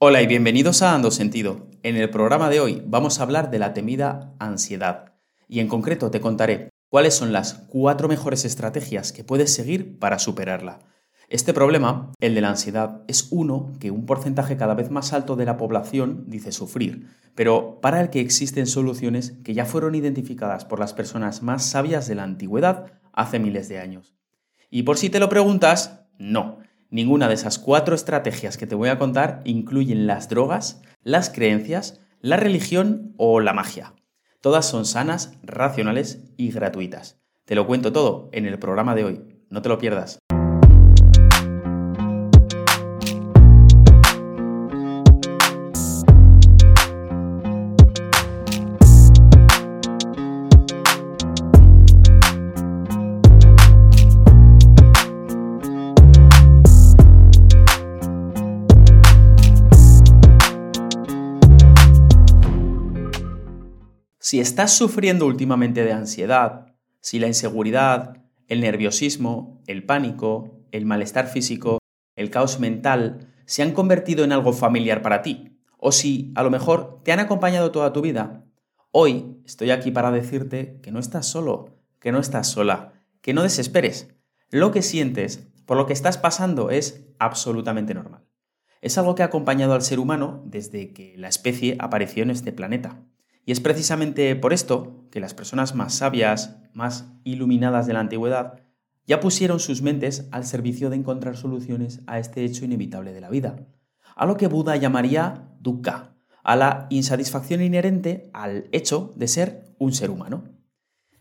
Hola y bienvenidos a Ando Sentido. En el programa de hoy vamos a hablar de la temida ansiedad y en concreto te contaré cuáles son las cuatro mejores estrategias que puedes seguir para superarla. Este problema, el de la ansiedad, es uno que un porcentaje cada vez más alto de la población dice sufrir, pero para el que existen soluciones que ya fueron identificadas por las personas más sabias de la antigüedad hace miles de años. Y por si te lo preguntas, no. Ninguna de esas cuatro estrategias que te voy a contar incluyen las drogas, las creencias, la religión o la magia. Todas son sanas, racionales y gratuitas. Te lo cuento todo en el programa de hoy. No te lo pierdas. Si estás sufriendo últimamente de ansiedad, si la inseguridad, el nerviosismo, el pánico, el malestar físico, el caos mental se han convertido en algo familiar para ti, o si a lo mejor te han acompañado toda tu vida, hoy estoy aquí para decirte que no estás solo, que no estás sola, que no desesperes. Lo que sientes, por lo que estás pasando, es absolutamente normal. Es algo que ha acompañado al ser humano desde que la especie apareció en este planeta. Y es precisamente por esto que las personas más sabias, más iluminadas de la antigüedad, ya pusieron sus mentes al servicio de encontrar soluciones a este hecho inevitable de la vida, a lo que Buda llamaría dukkha, a la insatisfacción inherente al hecho de ser un ser humano.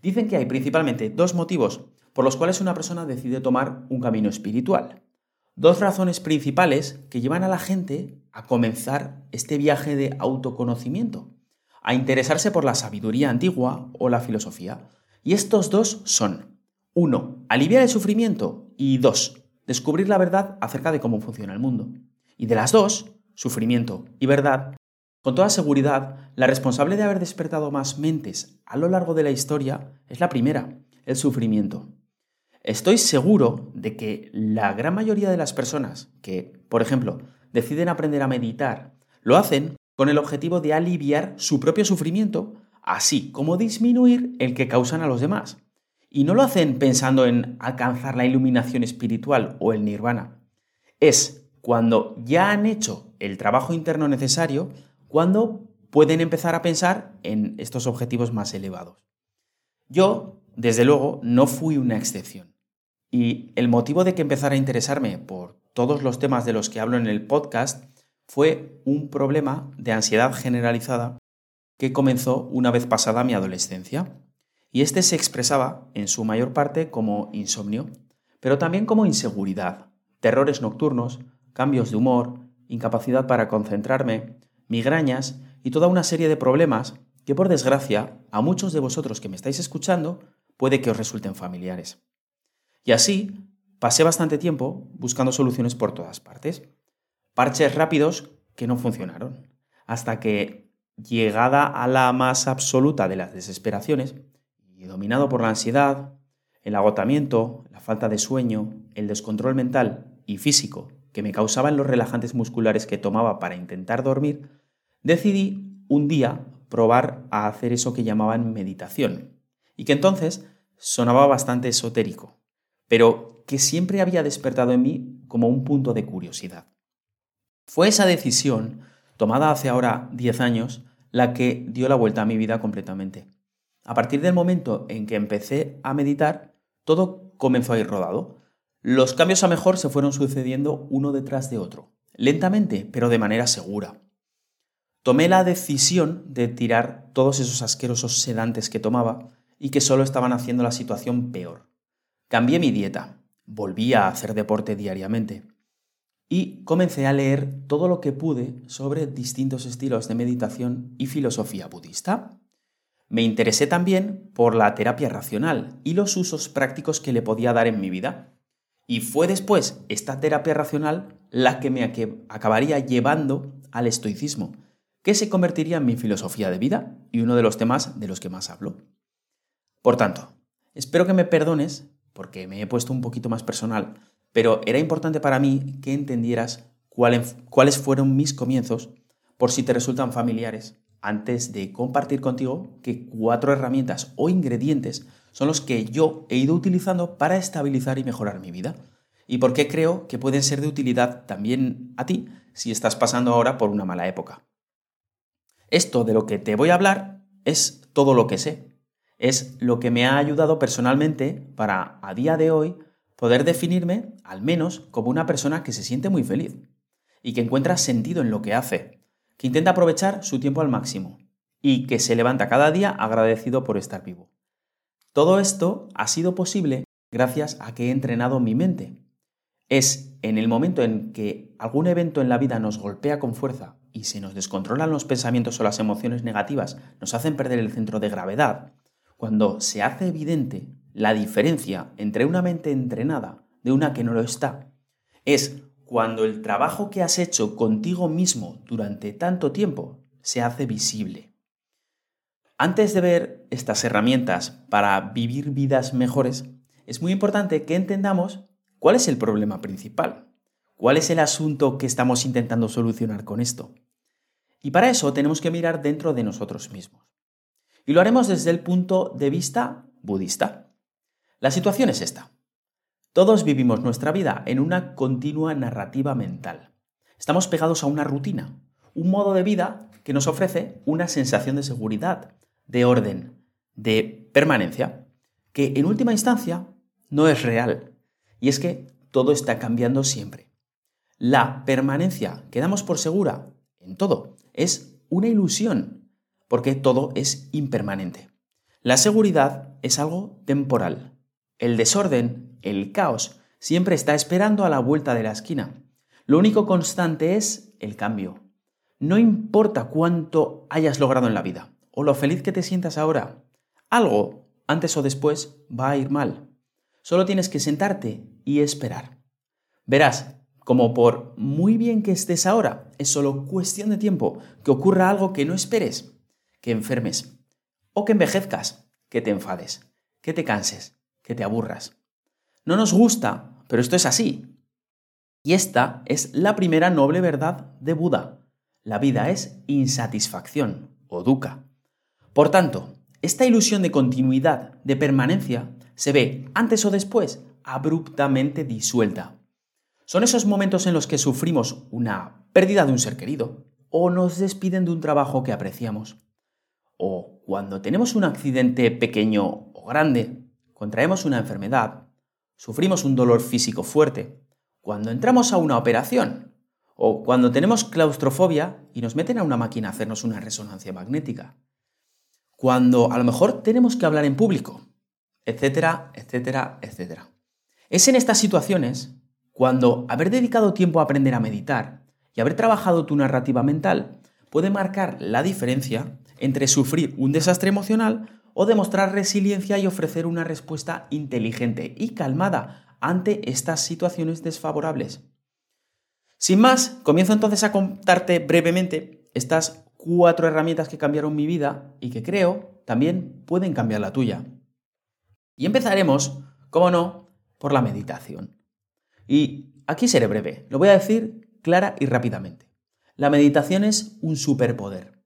Dicen que hay principalmente dos motivos por los cuales una persona decide tomar un camino espiritual. Dos razones principales que llevan a la gente a comenzar este viaje de autoconocimiento a interesarse por la sabiduría antigua o la filosofía. Y estos dos son, uno, aliviar el sufrimiento y dos, descubrir la verdad acerca de cómo funciona el mundo. Y de las dos, sufrimiento y verdad, con toda seguridad, la responsable de haber despertado más mentes a lo largo de la historia es la primera, el sufrimiento. Estoy seguro de que la gran mayoría de las personas que, por ejemplo, deciden aprender a meditar, lo hacen con el objetivo de aliviar su propio sufrimiento, así como disminuir el que causan a los demás. Y no lo hacen pensando en alcanzar la iluminación espiritual o el nirvana. Es cuando ya han hecho el trabajo interno necesario, cuando pueden empezar a pensar en estos objetivos más elevados. Yo, desde luego, no fui una excepción. Y el motivo de que empezara a interesarme por todos los temas de los que hablo en el podcast fue un problema de ansiedad generalizada que comenzó una vez pasada mi adolescencia. Y este se expresaba en su mayor parte como insomnio, pero también como inseguridad, terrores nocturnos, cambios de humor, incapacidad para concentrarme, migrañas y toda una serie de problemas que por desgracia a muchos de vosotros que me estáis escuchando puede que os resulten familiares. Y así pasé bastante tiempo buscando soluciones por todas partes parches rápidos que no funcionaron. Hasta que, llegada a la más absoluta de las desesperaciones, y dominado por la ansiedad, el agotamiento, la falta de sueño, el descontrol mental y físico que me causaban los relajantes musculares que tomaba para intentar dormir, decidí un día probar a hacer eso que llamaban meditación, y que entonces sonaba bastante esotérico, pero que siempre había despertado en mí como un punto de curiosidad. Fue esa decisión, tomada hace ahora 10 años, la que dio la vuelta a mi vida completamente. A partir del momento en que empecé a meditar, todo comenzó a ir rodado. Los cambios a mejor se fueron sucediendo uno detrás de otro, lentamente, pero de manera segura. Tomé la decisión de tirar todos esos asquerosos sedantes que tomaba y que solo estaban haciendo la situación peor. Cambié mi dieta, volví a hacer deporte diariamente y comencé a leer todo lo que pude sobre distintos estilos de meditación y filosofía budista. Me interesé también por la terapia racional y los usos prácticos que le podía dar en mi vida. Y fue después esta terapia racional la que me acabaría llevando al estoicismo, que se convertiría en mi filosofía de vida y uno de los temas de los que más hablo. Por tanto, espero que me perdones porque me he puesto un poquito más personal pero era importante para mí que entendieras cuáles fueron mis comienzos, por si te resultan familiares, antes de compartir contigo que cuatro herramientas o ingredientes son los que yo he ido utilizando para estabilizar y mejorar mi vida. Y por qué creo que pueden ser de utilidad también a ti si estás pasando ahora por una mala época. Esto de lo que te voy a hablar es todo lo que sé. Es lo que me ha ayudado personalmente para, a día de hoy, poder definirme, al menos, como una persona que se siente muy feliz y que encuentra sentido en lo que hace, que intenta aprovechar su tiempo al máximo y que se levanta cada día agradecido por estar vivo. Todo esto ha sido posible gracias a que he entrenado mi mente. Es en el momento en que algún evento en la vida nos golpea con fuerza y se nos descontrolan los pensamientos o las emociones negativas, nos hacen perder el centro de gravedad, cuando se hace evidente la diferencia entre una mente entrenada de una que no lo está, es cuando el trabajo que has hecho contigo mismo durante tanto tiempo se hace visible. Antes de ver estas herramientas para vivir vidas mejores, es muy importante que entendamos cuál es el problema principal, cuál es el asunto que estamos intentando solucionar con esto. Y para eso tenemos que mirar dentro de nosotros mismos. Y lo haremos desde el punto de vista budista. La situación es esta. Todos vivimos nuestra vida en una continua narrativa mental. Estamos pegados a una rutina, un modo de vida que nos ofrece una sensación de seguridad, de orden, de permanencia, que en última instancia no es real. Y es que todo está cambiando siempre. La permanencia que damos por segura en todo es una ilusión, porque todo es impermanente. La seguridad es algo temporal. El desorden el caos, siempre está esperando a la vuelta de la esquina. Lo único constante es el cambio. No importa cuánto hayas logrado en la vida o lo feliz que te sientas ahora, algo, antes o después, va a ir mal. Solo tienes que sentarte y esperar. Verás, como por muy bien que estés ahora, es solo cuestión de tiempo que ocurra algo que no esperes, que enfermes, o que envejezcas, que te enfades, que te canses, que te aburras. No nos gusta, pero esto es así. Y esta es la primera noble verdad de Buda. La vida es insatisfacción o dukkha. Por tanto, esta ilusión de continuidad, de permanencia, se ve antes o después abruptamente disuelta. Son esos momentos en los que sufrimos una pérdida de un ser querido, o nos despiden de un trabajo que apreciamos, o cuando tenemos un accidente pequeño o grande, contraemos una enfermedad, sufrimos un dolor físico fuerte, cuando entramos a una operación o cuando tenemos claustrofobia y nos meten a una máquina a hacernos una resonancia magnética, cuando a lo mejor tenemos que hablar en público, etcétera, etcétera, etcétera. Es en estas situaciones cuando haber dedicado tiempo a aprender a meditar y haber trabajado tu narrativa mental puede marcar la diferencia entre sufrir un desastre emocional o demostrar resiliencia y ofrecer una respuesta inteligente y calmada ante estas situaciones desfavorables. Sin más, comienzo entonces a contarte brevemente estas cuatro herramientas que cambiaron mi vida y que creo también pueden cambiar la tuya. Y empezaremos, como no, por la meditación. Y aquí seré breve, lo voy a decir clara y rápidamente. La meditación es un superpoder.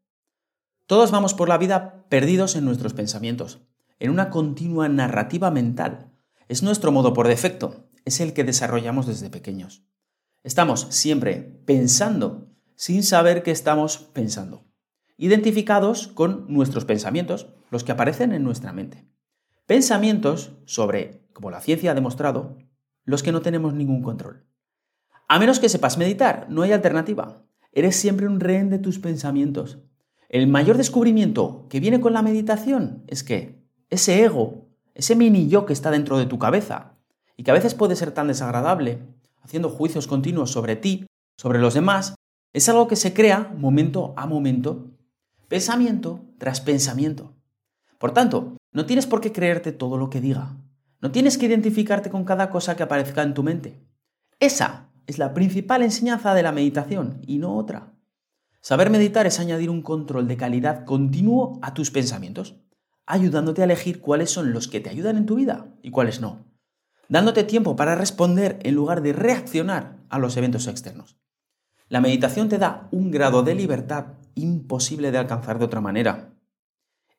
Todos vamos por la vida perdidos en nuestros pensamientos, en una continua narrativa mental. Es nuestro modo por defecto, es el que desarrollamos desde pequeños. Estamos siempre pensando sin saber que estamos pensando, identificados con nuestros pensamientos, los que aparecen en nuestra mente. Pensamientos sobre, como la ciencia ha demostrado, los que no tenemos ningún control. A menos que sepas meditar, no hay alternativa. Eres siempre un rehén de tus pensamientos. El mayor descubrimiento que viene con la meditación es que ese ego, ese mini yo que está dentro de tu cabeza y que a veces puede ser tan desagradable, haciendo juicios continuos sobre ti, sobre los demás, es algo que se crea momento a momento, pensamiento tras pensamiento. Por tanto, no tienes por qué creerte todo lo que diga. No tienes que identificarte con cada cosa que aparezca en tu mente. Esa es la principal enseñanza de la meditación y no otra. Saber meditar es añadir un control de calidad continuo a tus pensamientos, ayudándote a elegir cuáles son los que te ayudan en tu vida y cuáles no, dándote tiempo para responder en lugar de reaccionar a los eventos externos. La meditación te da un grado de libertad imposible de alcanzar de otra manera.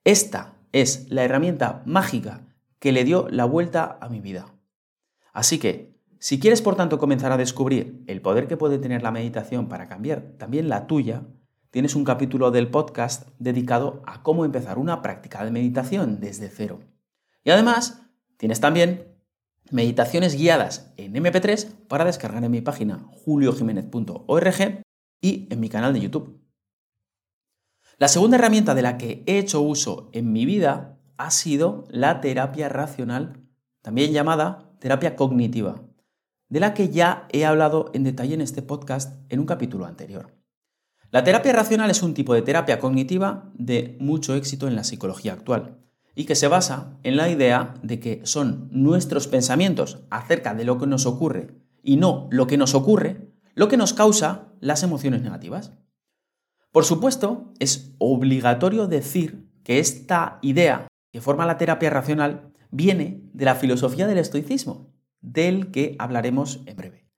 Esta es la herramienta mágica que le dio la vuelta a mi vida. Así que, si quieres por tanto comenzar a descubrir el poder que puede tener la meditación para cambiar también la tuya, tienes un capítulo del podcast dedicado a cómo empezar una práctica de meditación desde cero. Y además, tienes también meditaciones guiadas en MP3 para descargar en mi página juliojiménez.org y en mi canal de YouTube. La segunda herramienta de la que he hecho uso en mi vida ha sido la terapia racional, también llamada terapia cognitiva, de la que ya he hablado en detalle en este podcast en un capítulo anterior. La terapia racional es un tipo de terapia cognitiva de mucho éxito en la psicología actual y que se basa en la idea de que son nuestros pensamientos acerca de lo que nos ocurre y no lo que nos ocurre lo que nos causa las emociones negativas. Por supuesto, es obligatorio decir que esta idea que forma la terapia racional viene de la filosofía del estoicismo, del que hablaremos en breve.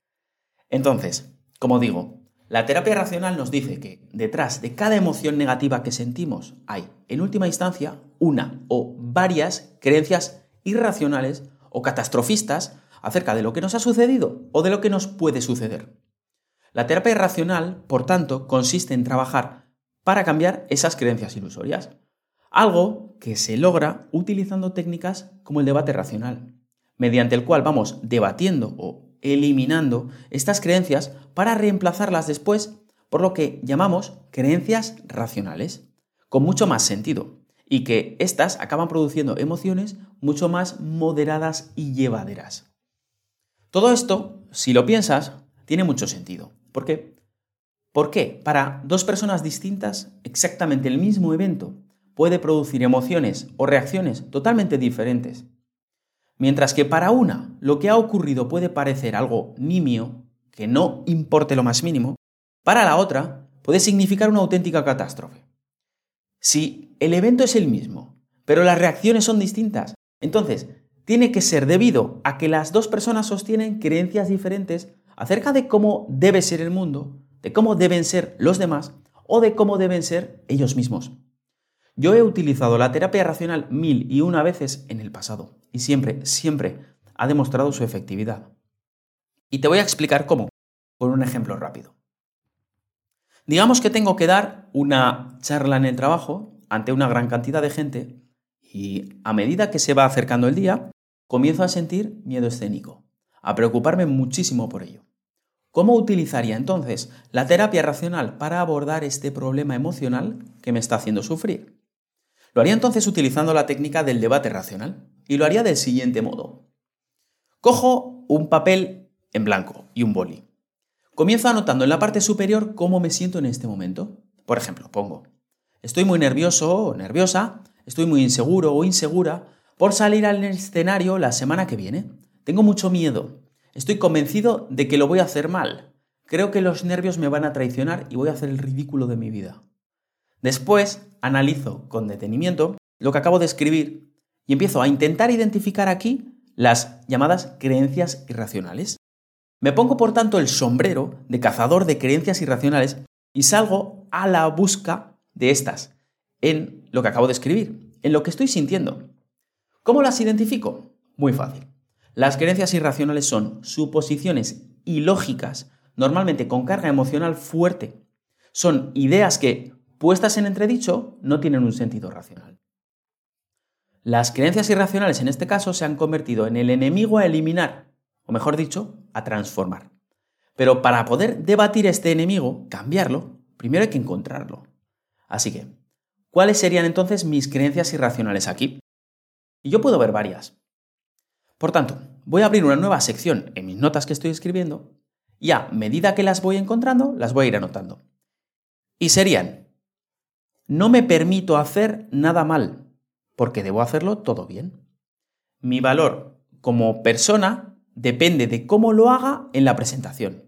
Entonces, como digo, la terapia racional nos dice que detrás de cada emoción negativa que sentimos hay, en última instancia, una o varias creencias irracionales o catastrofistas acerca de lo que nos ha sucedido o de lo que nos puede suceder. La terapia racional, por tanto, consiste en trabajar para cambiar esas creencias ilusorias, algo que se logra utilizando técnicas como el debate racional, mediante el cual vamos debatiendo o eliminando estas creencias para reemplazarlas después por lo que llamamos creencias racionales, con mucho más sentido, y que éstas acaban produciendo emociones mucho más moderadas y llevaderas. Todo esto, si lo piensas, tiene mucho sentido. ¿Por qué? ¿Por qué? Para dos personas distintas, exactamente el mismo evento puede producir emociones o reacciones totalmente diferentes. Mientras que para una lo que ha ocurrido puede parecer algo nimio, que no importe lo más mínimo, para la otra puede significar una auténtica catástrofe. Si el evento es el mismo, pero las reacciones son distintas, entonces tiene que ser debido a que las dos personas sostienen creencias diferentes acerca de cómo debe ser el mundo, de cómo deben ser los demás o de cómo deben ser ellos mismos. Yo he utilizado la terapia racional mil y una veces en el pasado y siempre, siempre ha demostrado su efectividad. Y te voy a explicar cómo, con un ejemplo rápido. Digamos que tengo que dar una charla en el trabajo ante una gran cantidad de gente y a medida que se va acercando el día, comienzo a sentir miedo escénico a preocuparme muchísimo por ello. ¿Cómo utilizaría entonces la terapia racional para abordar este problema emocional que me está haciendo sufrir? Lo haría entonces utilizando la técnica del debate racional y lo haría del siguiente modo. Cojo un papel en blanco y un boli. Comienzo anotando en la parte superior cómo me siento en este momento. Por ejemplo, pongo, estoy muy nervioso o nerviosa, estoy muy inseguro o insegura por salir al escenario la semana que viene. Tengo mucho miedo. Estoy convencido de que lo voy a hacer mal. Creo que los nervios me van a traicionar y voy a hacer el ridículo de mi vida. Después analizo con detenimiento lo que acabo de escribir y empiezo a intentar identificar aquí las llamadas creencias irracionales. Me pongo por tanto el sombrero de cazador de creencias irracionales y salgo a la busca de estas en lo que acabo de escribir, en lo que estoy sintiendo. ¿Cómo las identifico? Muy fácil. Las creencias irracionales son suposiciones ilógicas, normalmente con carga emocional fuerte. Son ideas que, puestas en entredicho, no tienen un sentido racional. Las creencias irracionales en este caso se han convertido en el enemigo a eliminar, o mejor dicho, a transformar. Pero para poder debatir este enemigo, cambiarlo, primero hay que encontrarlo. Así que, ¿cuáles serían entonces mis creencias irracionales aquí? Y yo puedo ver varias. Por tanto, voy a abrir una nueva sección en mis notas que estoy escribiendo y a medida que las voy encontrando, las voy a ir anotando. Y serían, no me permito hacer nada mal, porque debo hacerlo todo bien. Mi valor como persona depende de cómo lo haga en la presentación.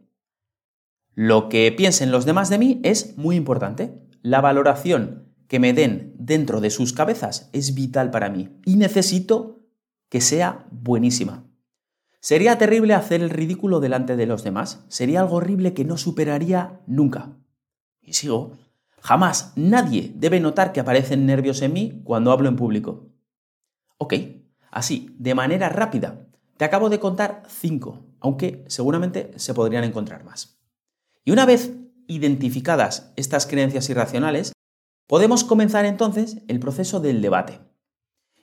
Lo que piensen los demás de mí es muy importante. La valoración que me den dentro de sus cabezas es vital para mí y necesito que sea buenísima. Sería terrible hacer el ridículo delante de los demás. Sería algo horrible que no superaría nunca. Y sigo. Jamás nadie debe notar que aparecen nervios en mí cuando hablo en público. Ok, así, de manera rápida, te acabo de contar cinco, aunque seguramente se podrían encontrar más. Y una vez identificadas estas creencias irracionales, podemos comenzar entonces el proceso del debate.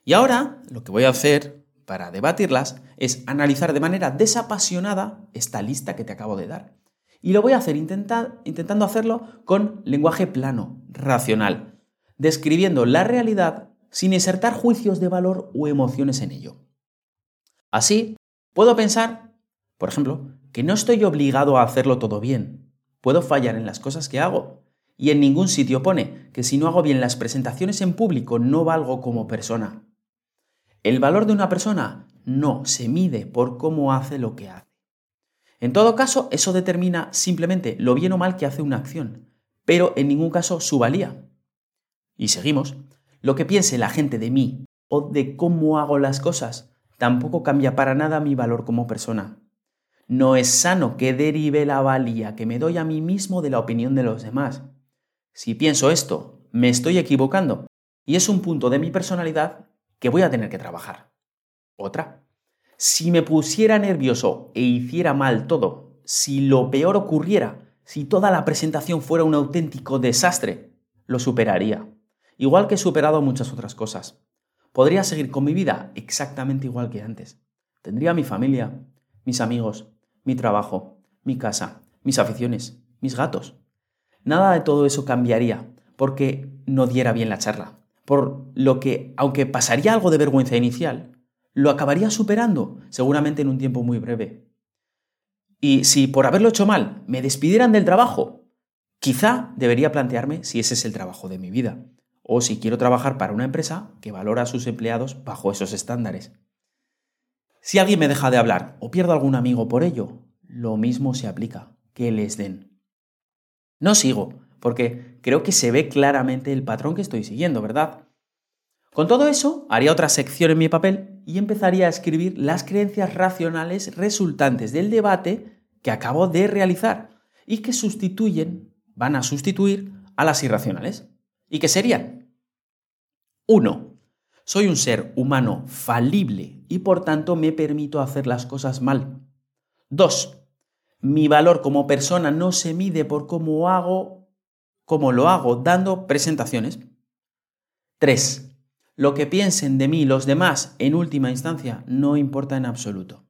Y ahora lo que voy a hacer para debatirlas es analizar de manera desapasionada esta lista que te acabo de dar. Y lo voy a hacer intentando hacerlo con lenguaje plano, racional, describiendo la realidad sin insertar juicios de valor o emociones en ello. Así, puedo pensar, por ejemplo, que no estoy obligado a hacerlo todo bien. Puedo fallar en las cosas que hago. Y en ningún sitio pone que si no hago bien las presentaciones en público no valgo como persona. El valor de una persona no se mide por cómo hace lo que hace. En todo caso, eso determina simplemente lo bien o mal que hace una acción, pero en ningún caso su valía. Y seguimos. Lo que piense la gente de mí o de cómo hago las cosas tampoco cambia para nada mi valor como persona. No es sano que derive la valía que me doy a mí mismo de la opinión de los demás. Si pienso esto, me estoy equivocando y es un punto de mi personalidad que voy a tener que trabajar. Otra. Si me pusiera nervioso e hiciera mal todo, si lo peor ocurriera, si toda la presentación fuera un auténtico desastre, lo superaría. Igual que he superado muchas otras cosas. Podría seguir con mi vida exactamente igual que antes. Tendría mi familia, mis amigos, mi trabajo, mi casa, mis aficiones, mis gatos. Nada de todo eso cambiaría porque no diera bien la charla, por lo que, aunque pasaría algo de vergüenza inicial, lo acabaría superando, seguramente en un tiempo muy breve. Y si por haberlo hecho mal me despidieran del trabajo, quizá debería plantearme si ese es el trabajo de mi vida, o si quiero trabajar para una empresa que valora a sus empleados bajo esos estándares. Si alguien me deja de hablar o pierdo algún amigo por ello, lo mismo se aplica, que les den. No sigo, porque creo que se ve claramente el patrón que estoy siguiendo, ¿verdad? Con todo eso, haría otra sección en mi papel y empezaría a escribir las creencias racionales resultantes del debate que acabo de realizar y que sustituyen, van a sustituir a las irracionales. ¿Y qué serían? 1. Soy un ser humano falible y por tanto me permito hacer las cosas mal. 2. Mi valor como persona no se mide por cómo hago como lo hago dando presentaciones. 3. Lo que piensen de mí los demás en última instancia no importa en absoluto.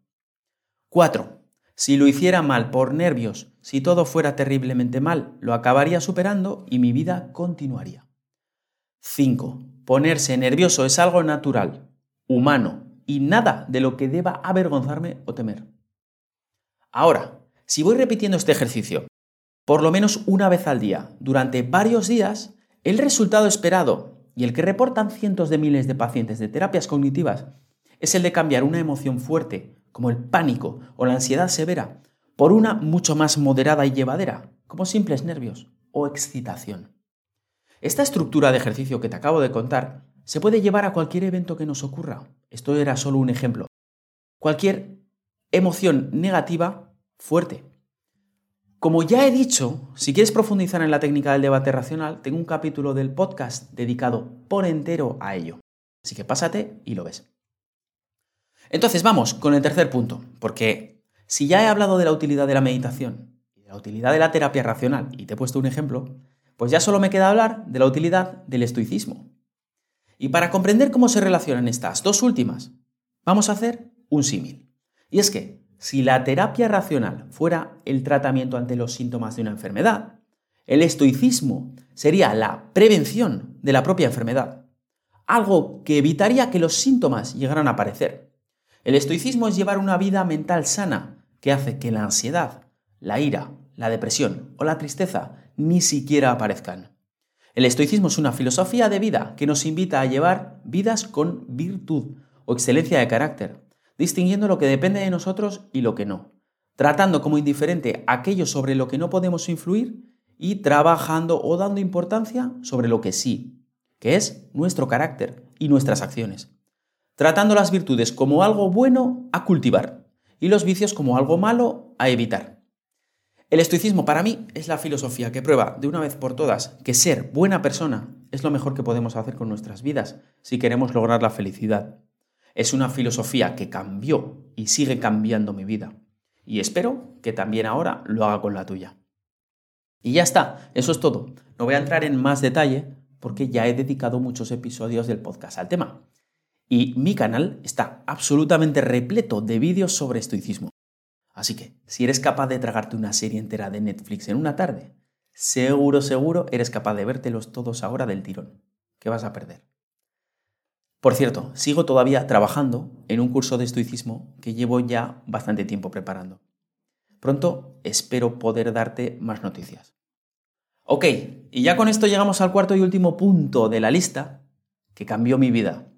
4. Si lo hiciera mal por nervios, si todo fuera terriblemente mal, lo acabaría superando y mi vida continuaría. 5. Ponerse nervioso es algo natural, humano, y nada de lo que deba avergonzarme o temer. Ahora, si voy repitiendo este ejercicio por lo menos una vez al día, durante varios días, el resultado esperado y el que reportan cientos de miles de pacientes de terapias cognitivas es el de cambiar una emoción fuerte, como el pánico o la ansiedad severa, por una mucho más moderada y llevadera, como simples nervios o excitación. Esta estructura de ejercicio que te acabo de contar se puede llevar a cualquier evento que nos ocurra. Esto era solo un ejemplo. Cualquier emoción negativa fuerte, como ya he dicho, si quieres profundizar en la técnica del debate racional, tengo un capítulo del podcast dedicado por entero a ello. Así que pásate y lo ves. Entonces vamos con el tercer punto, porque si ya he hablado de la utilidad de la meditación y de la utilidad de la terapia racional, y te he puesto un ejemplo, pues ya solo me queda hablar de la utilidad del estoicismo. Y para comprender cómo se relacionan estas dos últimas, vamos a hacer un símil. Y es que si la terapia racional fuera el tratamiento ante los síntomas de una enfermedad, el estoicismo sería la prevención de la propia enfermedad, algo que evitaría que los síntomas llegaran a aparecer. El estoicismo es llevar una vida mental sana que hace que la ansiedad, la ira, la depresión o la tristeza ni siquiera aparezcan. El estoicismo es una filosofía de vida que nos invita a llevar vidas con virtud o excelencia de carácter, distinguiendo lo que depende de nosotros y lo que no, tratando como indiferente aquello sobre lo que no podemos influir y trabajando o dando importancia sobre lo que sí, que es nuestro carácter y nuestras acciones, tratando las virtudes como algo bueno a cultivar y los vicios como algo malo a evitar. El estoicismo para mí es la filosofía que prueba de una vez por todas que ser buena persona es lo mejor que podemos hacer con nuestras vidas si queremos lograr la felicidad. Es una filosofía que cambió y sigue cambiando mi vida. Y espero que también ahora lo haga con la tuya. Y ya está, eso es todo. No voy a entrar en más detalle porque ya he dedicado muchos episodios del podcast al tema. Y mi canal está absolutamente repleto de vídeos sobre estoicismo. Así que, si eres capaz de tragarte una serie entera de Netflix en una tarde, seguro, seguro eres capaz de vértelos todos ahora del tirón. ¿Qué vas a perder? Por cierto, sigo todavía trabajando en un curso de estoicismo que llevo ya bastante tiempo preparando. Pronto espero poder darte más noticias. Ok, y ya con esto llegamos al cuarto y último punto de la lista que cambió mi vida.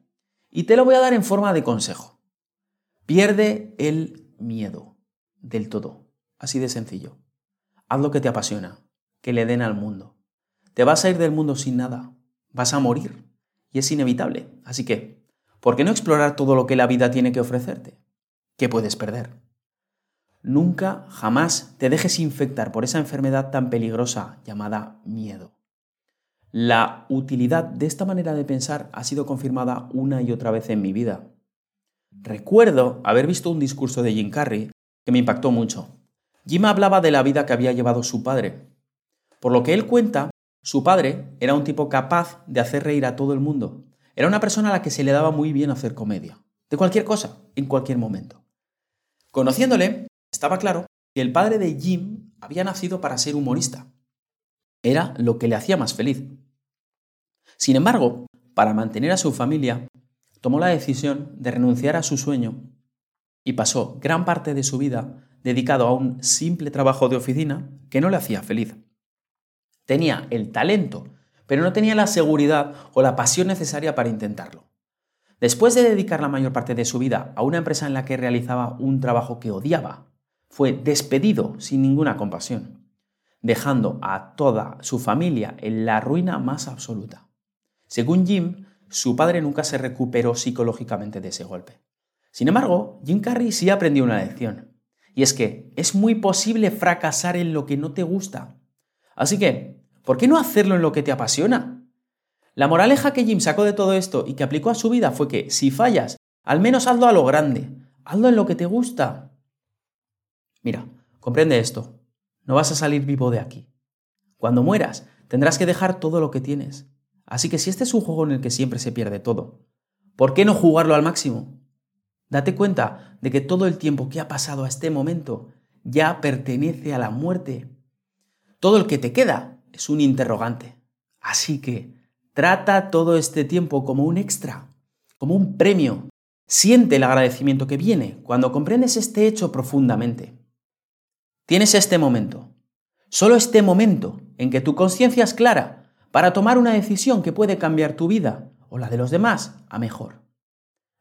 Y te lo voy a dar en forma de consejo. Pierde el miedo del todo. Así de sencillo. Haz lo que te apasiona, que le den al mundo. Te vas a ir del mundo sin nada, vas a morir, y es inevitable. Así que, ¿por qué no explorar todo lo que la vida tiene que ofrecerte? ¿Qué puedes perder? Nunca, jamás te dejes infectar por esa enfermedad tan peligrosa llamada miedo. La utilidad de esta manera de pensar ha sido confirmada una y otra vez en mi vida. Recuerdo haber visto un discurso de Jim Carrey que me impactó mucho. Jim hablaba de la vida que había llevado su padre. Por lo que él cuenta, su padre era un tipo capaz de hacer reír a todo el mundo. Era una persona a la que se le daba muy bien hacer comedia. De cualquier cosa, en cualquier momento. Conociéndole, estaba claro que el padre de Jim había nacido para ser humorista. Era lo que le hacía más feliz. Sin embargo, para mantener a su familia, tomó la decisión de renunciar a su sueño y pasó gran parte de su vida dedicado a un simple trabajo de oficina que no le hacía feliz. Tenía el talento, pero no tenía la seguridad o la pasión necesaria para intentarlo. Después de dedicar la mayor parte de su vida a una empresa en la que realizaba un trabajo que odiaba, fue despedido sin ninguna compasión, dejando a toda su familia en la ruina más absoluta. Según Jim, su padre nunca se recuperó psicológicamente de ese golpe. Sin embargo, Jim Carrey sí aprendió una lección. Y es que es muy posible fracasar en lo que no te gusta. Así que, ¿por qué no hacerlo en lo que te apasiona? La moraleja que Jim sacó de todo esto y que aplicó a su vida fue que si fallas, al menos hazlo a lo grande, hazlo en lo que te gusta. Mira, comprende esto, no vas a salir vivo de aquí. Cuando mueras, tendrás que dejar todo lo que tienes. Así que si este es un juego en el que siempre se pierde todo, ¿por qué no jugarlo al máximo? Date cuenta de que todo el tiempo que ha pasado a este momento ya pertenece a la muerte. Todo el que te queda es un interrogante. Así que trata todo este tiempo como un extra, como un premio. Siente el agradecimiento que viene cuando comprendes este hecho profundamente. Tienes este momento, solo este momento en que tu conciencia es clara para tomar una decisión que puede cambiar tu vida o la de los demás a mejor.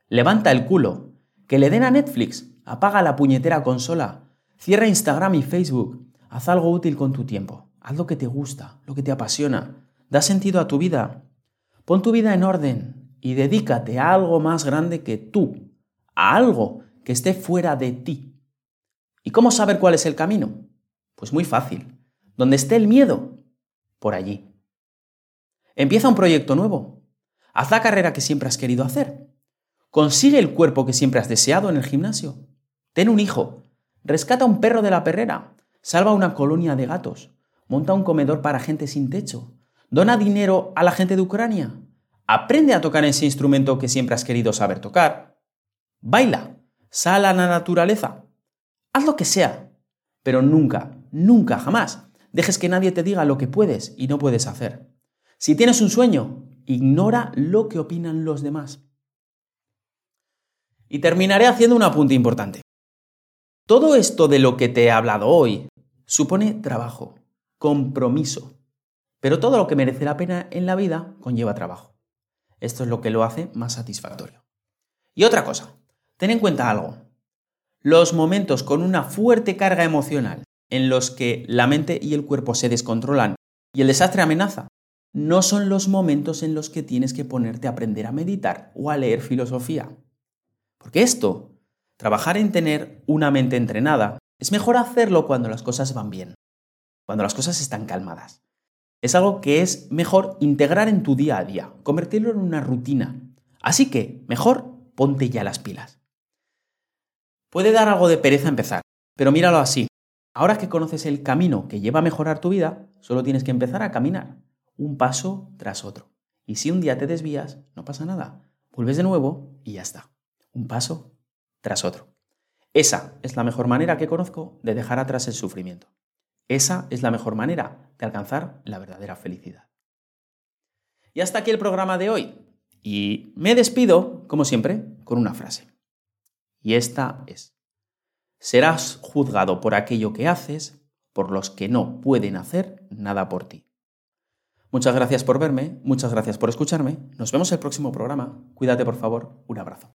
Levanta el culo que le den a Netflix, apaga la puñetera consola, cierra Instagram y Facebook, haz algo útil con tu tiempo, haz lo que te gusta, lo que te apasiona, da sentido a tu vida, pon tu vida en orden y dedícate a algo más grande que tú, a algo que esté fuera de ti. ¿Y cómo saber cuál es el camino? Pues muy fácil. Donde esté el miedo, por allí. Empieza un proyecto nuevo. Haz la carrera que siempre has querido hacer. Consigue el cuerpo que siempre has deseado en el gimnasio. Ten un hijo. Rescata un perro de la perrera. Salva una colonia de gatos. Monta un comedor para gente sin techo. Dona dinero a la gente de Ucrania. Aprende a tocar ese instrumento que siempre has querido saber tocar. Baila. Sal a la naturaleza. Haz lo que sea. Pero nunca, nunca, jamás dejes que nadie te diga lo que puedes y no puedes hacer. Si tienes un sueño, ignora lo que opinan los demás. Y terminaré haciendo un apunte importante. Todo esto de lo que te he hablado hoy supone trabajo, compromiso, pero todo lo que merece la pena en la vida conlleva trabajo. Esto es lo que lo hace más satisfactorio. Y otra cosa, ten en cuenta algo. Los momentos con una fuerte carga emocional en los que la mente y el cuerpo se descontrolan y el desastre amenaza, no son los momentos en los que tienes que ponerte a aprender a meditar o a leer filosofía. Porque esto trabajar en tener una mente entrenada, es mejor hacerlo cuando las cosas van bien, cuando las cosas están calmadas. Es algo que es mejor integrar en tu día a día, convertirlo en una rutina. Así que, mejor ponte ya las pilas. Puede dar algo de pereza empezar, pero míralo así. Ahora que conoces el camino que lleva a mejorar tu vida, solo tienes que empezar a caminar, un paso tras otro. Y si un día te desvías, no pasa nada. Vuelves de nuevo y ya está. Un paso tras otro. Esa es la mejor manera que conozco de dejar atrás el sufrimiento. Esa es la mejor manera de alcanzar la verdadera felicidad. Y hasta aquí el programa de hoy. Y me despido, como siempre, con una frase. Y esta es, serás juzgado por aquello que haces, por los que no pueden hacer nada por ti. Muchas gracias por verme, muchas gracias por escucharme. Nos vemos el próximo programa. Cuídate por favor. Un abrazo.